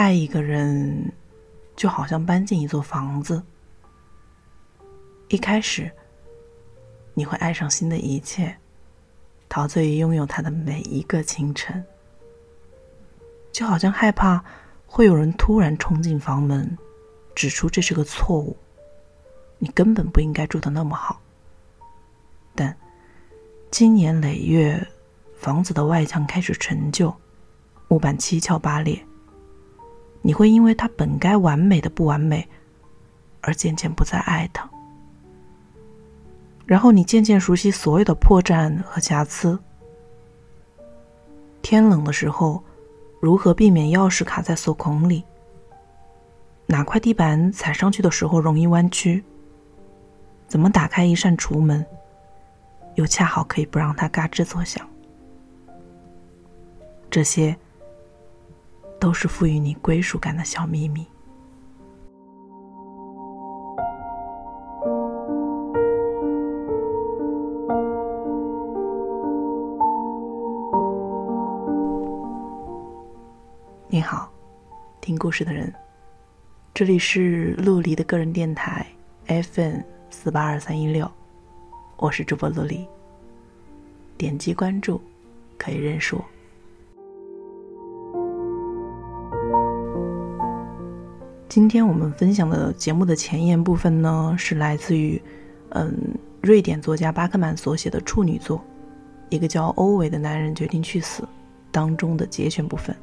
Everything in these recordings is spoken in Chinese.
爱一个人，就好像搬进一座房子。一开始，你会爱上新的一切，陶醉于拥有他的每一个清晨，就好像害怕会有人突然冲进房门，指出这是个错误，你根本不应该住的那么好。但，经年累月，房子的外墙开始陈旧，木板七窍八裂，你会因为他本该完美的不完美，而渐渐不再爱他。然后你渐渐熟悉所有的破绽和瑕疵。天冷的时候，如何避免钥匙卡在锁孔里？哪块地板踩上去的时候容易弯曲？怎么打开一扇橱门，又恰好可以不让它嘎吱作响？这些，都是赋予你归属感的小秘密。你好，听故事的人，这里是陆离的个人电台 FM 四八二三一六，我是主播陆离。点击关注，可以认识我。今天我们分享的节目的前言部分呢，是来自于嗯瑞典作家巴克曼所写的处女作《一个叫欧维的男人决定去死》当中的节选部分。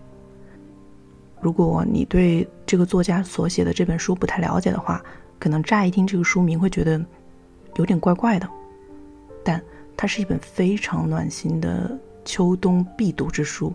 如果你对这个作家所写的这本书不太了解的话，可能乍一听这个书名会觉得有点怪怪的，但它是一本非常暖心的秋冬必读之书，